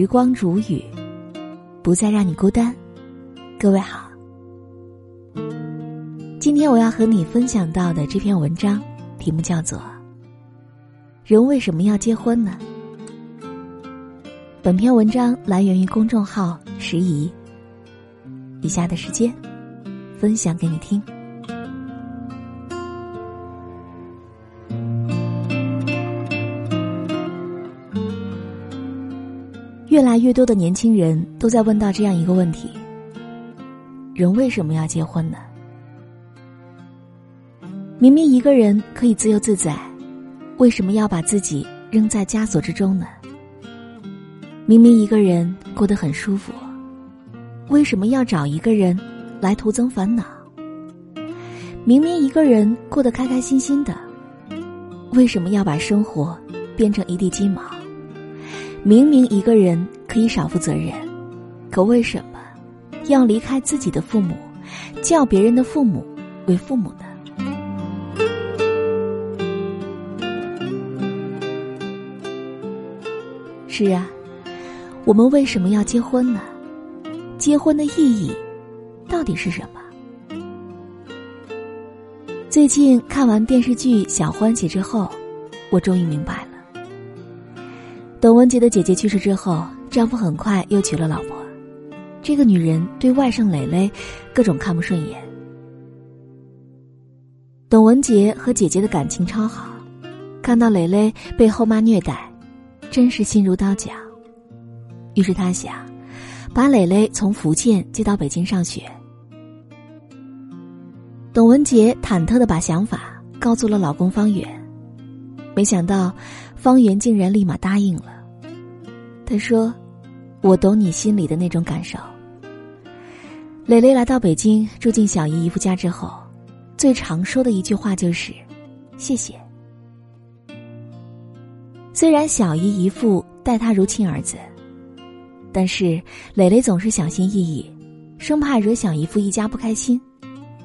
时光如雨，不再让你孤单。各位好，今天我要和你分享到的这篇文章，题目叫做《人为什么要结婚呢》。本篇文章来源于公众号“时宜”。以下的时间，分享给你听。越来越多的年轻人都在问到这样一个问题：人为什么要结婚呢？明明一个人可以自由自在，为什么要把自己扔在枷锁之中呢？明明一个人过得很舒服，为什么要找一个人来徒增烦恼？明明一个人过得开开心心的，为什么要把生活变成一地鸡毛？明明一个人可以少负责任，可为什么要离开自己的父母，叫别人的父母为父母呢？是啊，我们为什么要结婚呢？结婚的意义到底是什么？最近看完电视剧《小欢喜》之后，我终于明白董文杰的姐姐去世之后，丈夫很快又娶了老婆。这个女人对外甥蕾蕾各种看不顺眼。董文杰和姐姐的感情超好，看到蕾蕾被后妈虐待，真是心如刀绞。于是他想，把蕾蕾从福建接到北京上学。董文杰忐忑的把想法告诉了老公方远。没想到，方圆竟然立马答应了。他说：“我懂你心里的那种感受。”蕾蕾来到北京，住进小姨姨夫家之后，最常说的一句话就是：“谢谢。”虽然小姨姨父待她如亲儿子，但是蕾蕾总是小心翼翼，生怕惹小姨夫一家不开心，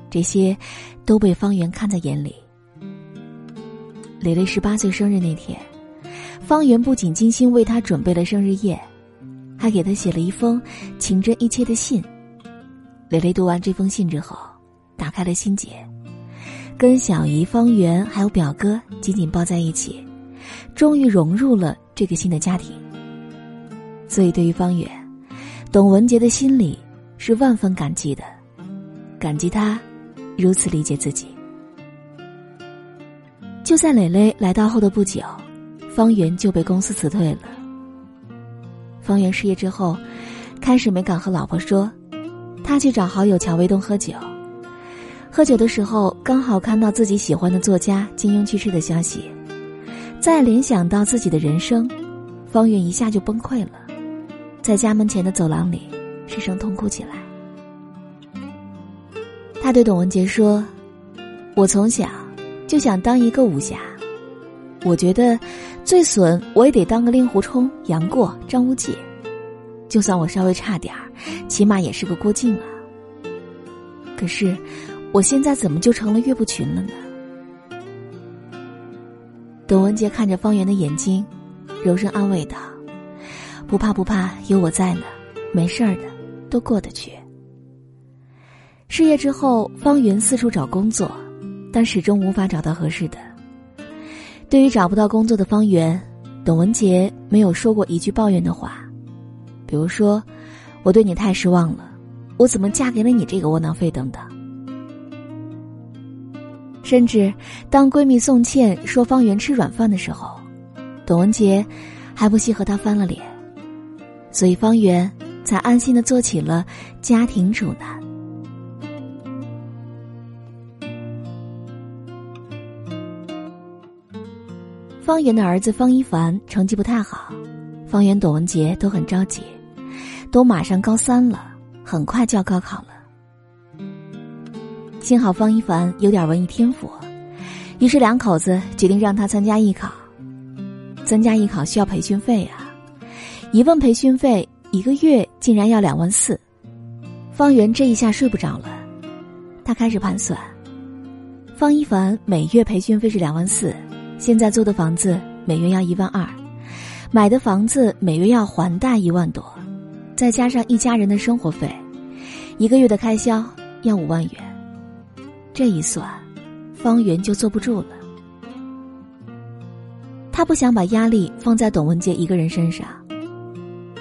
这些都被方圆看在眼里。蕾蕾十八岁生日那天，方圆不仅精心为她准备了生日宴，还给她写了一封情真意切的信。蕾蕾读完这封信之后，打开了心结，跟小姨方圆还有表哥紧紧抱在一起，终于融入了这个新的家庭。所以，对于方圆，董文杰的心里是万分感激的，感激他如此理解自己。就在蕾蕾来到后的不久，方圆就被公司辞退了。方圆失业之后，开始没敢和老婆说，他去找好友乔卫东喝酒。喝酒的时候，刚好看到自己喜欢的作家金庸去世的消息，再联想到自己的人生，方圆一下就崩溃了，在家门前的走廊里失声痛哭起来。他对董文杰说：“我从小。”就想当一个武侠，我觉得最损我也得当个令狐冲、杨过、张无忌，就算我稍微差点儿，起码也是个郭靖啊。可是我现在怎么就成了岳不群了呢？董文杰看着方圆的眼睛，柔声安慰道：“不怕不怕，有我在呢，没事儿的，都过得去。”失业之后，方圆四处找工作。但始终无法找到合适的。对于找不到工作的方圆，董文杰没有说过一句抱怨的话，比如说：“我对你太失望了，我怎么嫁给了你这个窝囊废？”等等。甚至当闺蜜宋茜说方圆吃软饭的时候，董文杰还不惜和她翻了脸，所以方圆才安心的做起了家庭主男。方圆的儿子方一凡成绩不太好，方圆、董文杰都很着急，都马上高三了，很快就要高考了。幸好方一凡有点文艺天赋，于是两口子决定让他参加艺考。参加艺考需要培训费啊，一问培训费，一个月竟然要两万四。方圆这一下睡不着了，他开始盘算：方一凡每月培训费是两万四。现在租的房子每月要一万二，买的房子每月要还贷一万多，再加上一家人的生活费，一个月的开销要五万元。这一算，方圆就坐不住了。他不想把压力放在董文杰一个人身上，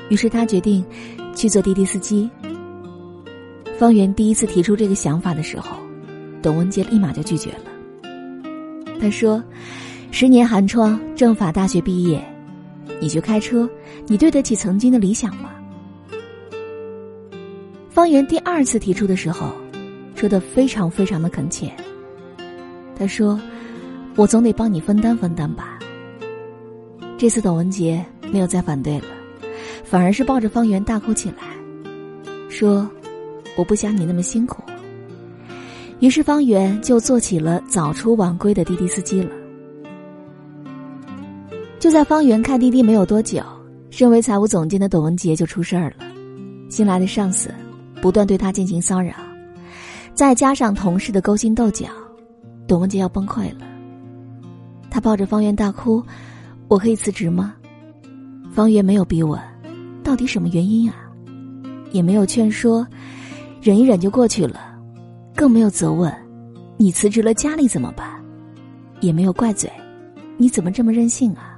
于是他决定去做滴滴司机。方圆第一次提出这个想法的时候，董文杰立马就拒绝了。他说：“十年寒窗，政法大学毕业，你去开车，你对得起曾经的理想吗？”方圆第二次提出的时候，说的非常非常的恳切。他说：“我总得帮你分担分担吧。”这次董文杰没有再反对了，反而是抱着方圆大哭起来，说：“我不想你那么辛苦。”于是方圆就做起了早出晚归的滴滴司机了。就在方圆开滴滴没有多久，身为财务总监的董文杰就出事儿了，新来的上司不断对他进行骚扰，再加上同事的勾心斗角，董文杰要崩溃了。他抱着方圆大哭。我可以辞职吗？方圆没有逼问，到底什么原因啊？也没有劝说，忍一忍就过去了，更没有责问，你辞职了家里怎么办？也没有怪罪，你怎么这么任性啊？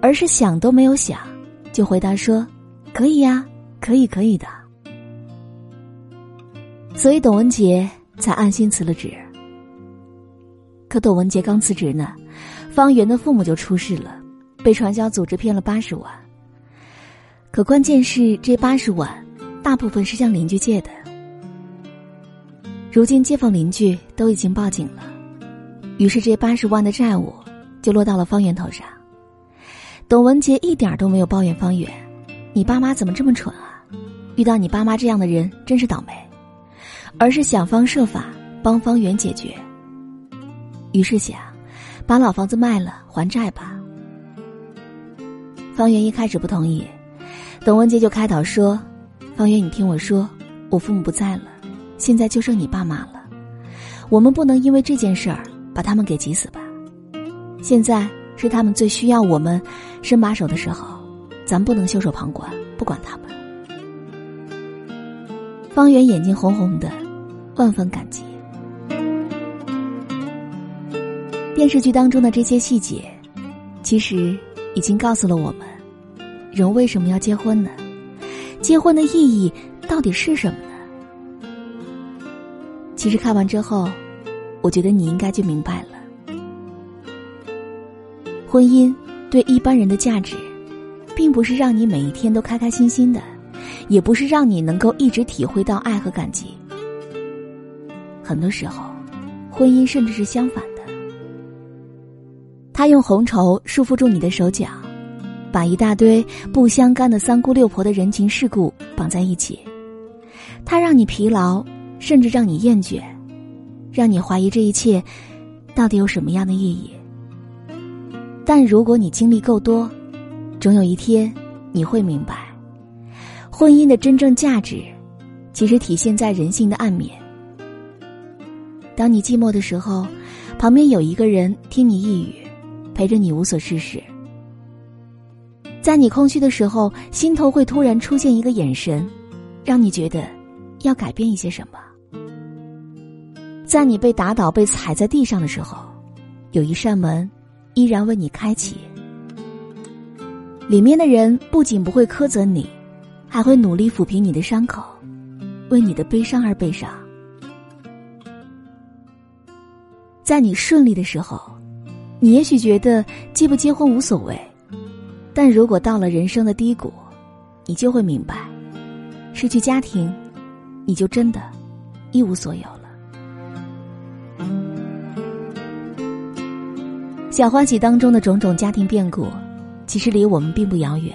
而是想都没有想，就回答说：“可以呀，可以，可以的。”所以董文杰才安心辞了职。可董文杰刚辞职呢。方圆的父母就出事了，被传销组织骗了八十万。可关键是这八十万，大部分是向邻居借的。如今街坊邻居都已经报警了，于是这八十万的债务就落到了方圆头上。董文杰一点都没有抱怨方圆：“你爸妈怎么这么蠢啊？遇到你爸妈这样的人真是倒霉。”而是想方设法帮方圆解决。于是想。把老房子卖了还债吧。方圆一开始不同意，董文杰就开导说：“方圆，你听我说，我父母不在了，现在就剩你爸妈了，我们不能因为这件事儿把他们给急死吧。现在是他们最需要我们伸把手的时候，咱不能袖手旁观，不管他们。”方圆眼睛红红的，万分感激。电视剧当中的这些细节，其实已经告诉了我们，人为什么要结婚呢？结婚的意义到底是什么呢？其实看完之后，我觉得你应该就明白了。婚姻对一般人的价值，并不是让你每一天都开开心心的，也不是让你能够一直体会到爱和感激。很多时候，婚姻甚至是相反的。他用红绸束缚住你的手脚，把一大堆不相干的三姑六婆的人情世故绑在一起，他让你疲劳，甚至让你厌倦，让你怀疑这一切到底有什么样的意义。但如果你经历够多，总有一天你会明白，婚姻的真正价值，其实体现在人性的暗面。当你寂寞的时候，旁边有一个人听你一语。陪着你无所事事，在你空虚的时候，心头会突然出现一个眼神，让你觉得要改变一些什么。在你被打倒、被踩在地上的时候，有一扇门依然为你开启，里面的人不仅不会苛责你，还会努力抚平你的伤口，为你的悲伤而悲伤。在你顺利的时候。你也许觉得结不结婚无所谓，但如果到了人生的低谷，你就会明白，失去家庭，你就真的，一无所有小欢喜当中的种种家庭变故，其实离我们并不遥远。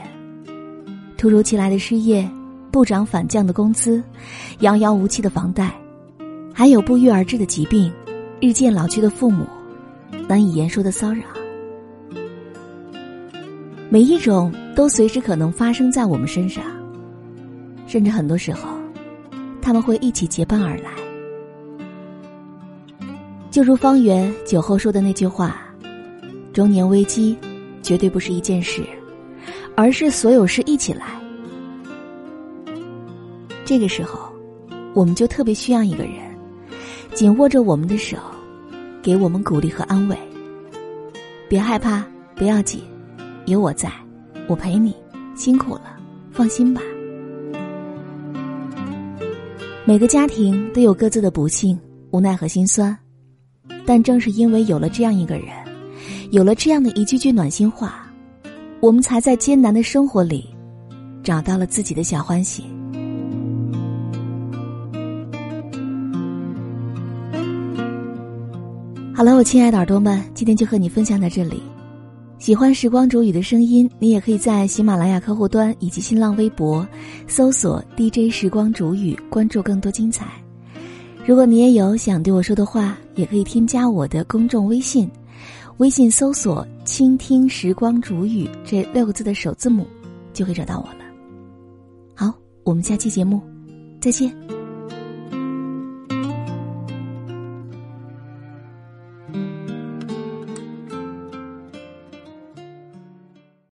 突如其来的失业，不涨反降的工资，遥遥无期的房贷，还有不约而至的疾病，日渐老去的父母。难以言说的骚扰，每一种都随时可能发生在我们身上，甚至很多时候，他们会一起结伴而来。就如方圆酒后说的那句话：“中年危机，绝对不是一件事，而是所有事一起来。这个时候，我们就特别需要一个人，紧握着我们的手，给我们鼓励和安慰。别害怕，不要紧，有我在，我陪你，辛苦了，放心吧。每个家庭都有各自的不幸、无奈和心酸，但正是因为有了这样一个人，有了这样的一句句暖心话，我们才在艰难的生活里，找到了自己的小欢喜。好了，我亲爱的耳朵们，今天就和你分享到这里。喜欢时光煮雨的声音，你也可以在喜马拉雅客户端以及新浪微博搜索 DJ 时光煮雨，关注更多精彩。如果你也有想对我说的话，也可以添加我的公众微信，微信搜索“倾听时光煮雨”这六个字的首字母，就可以找到我了。好，我们下期节目再见。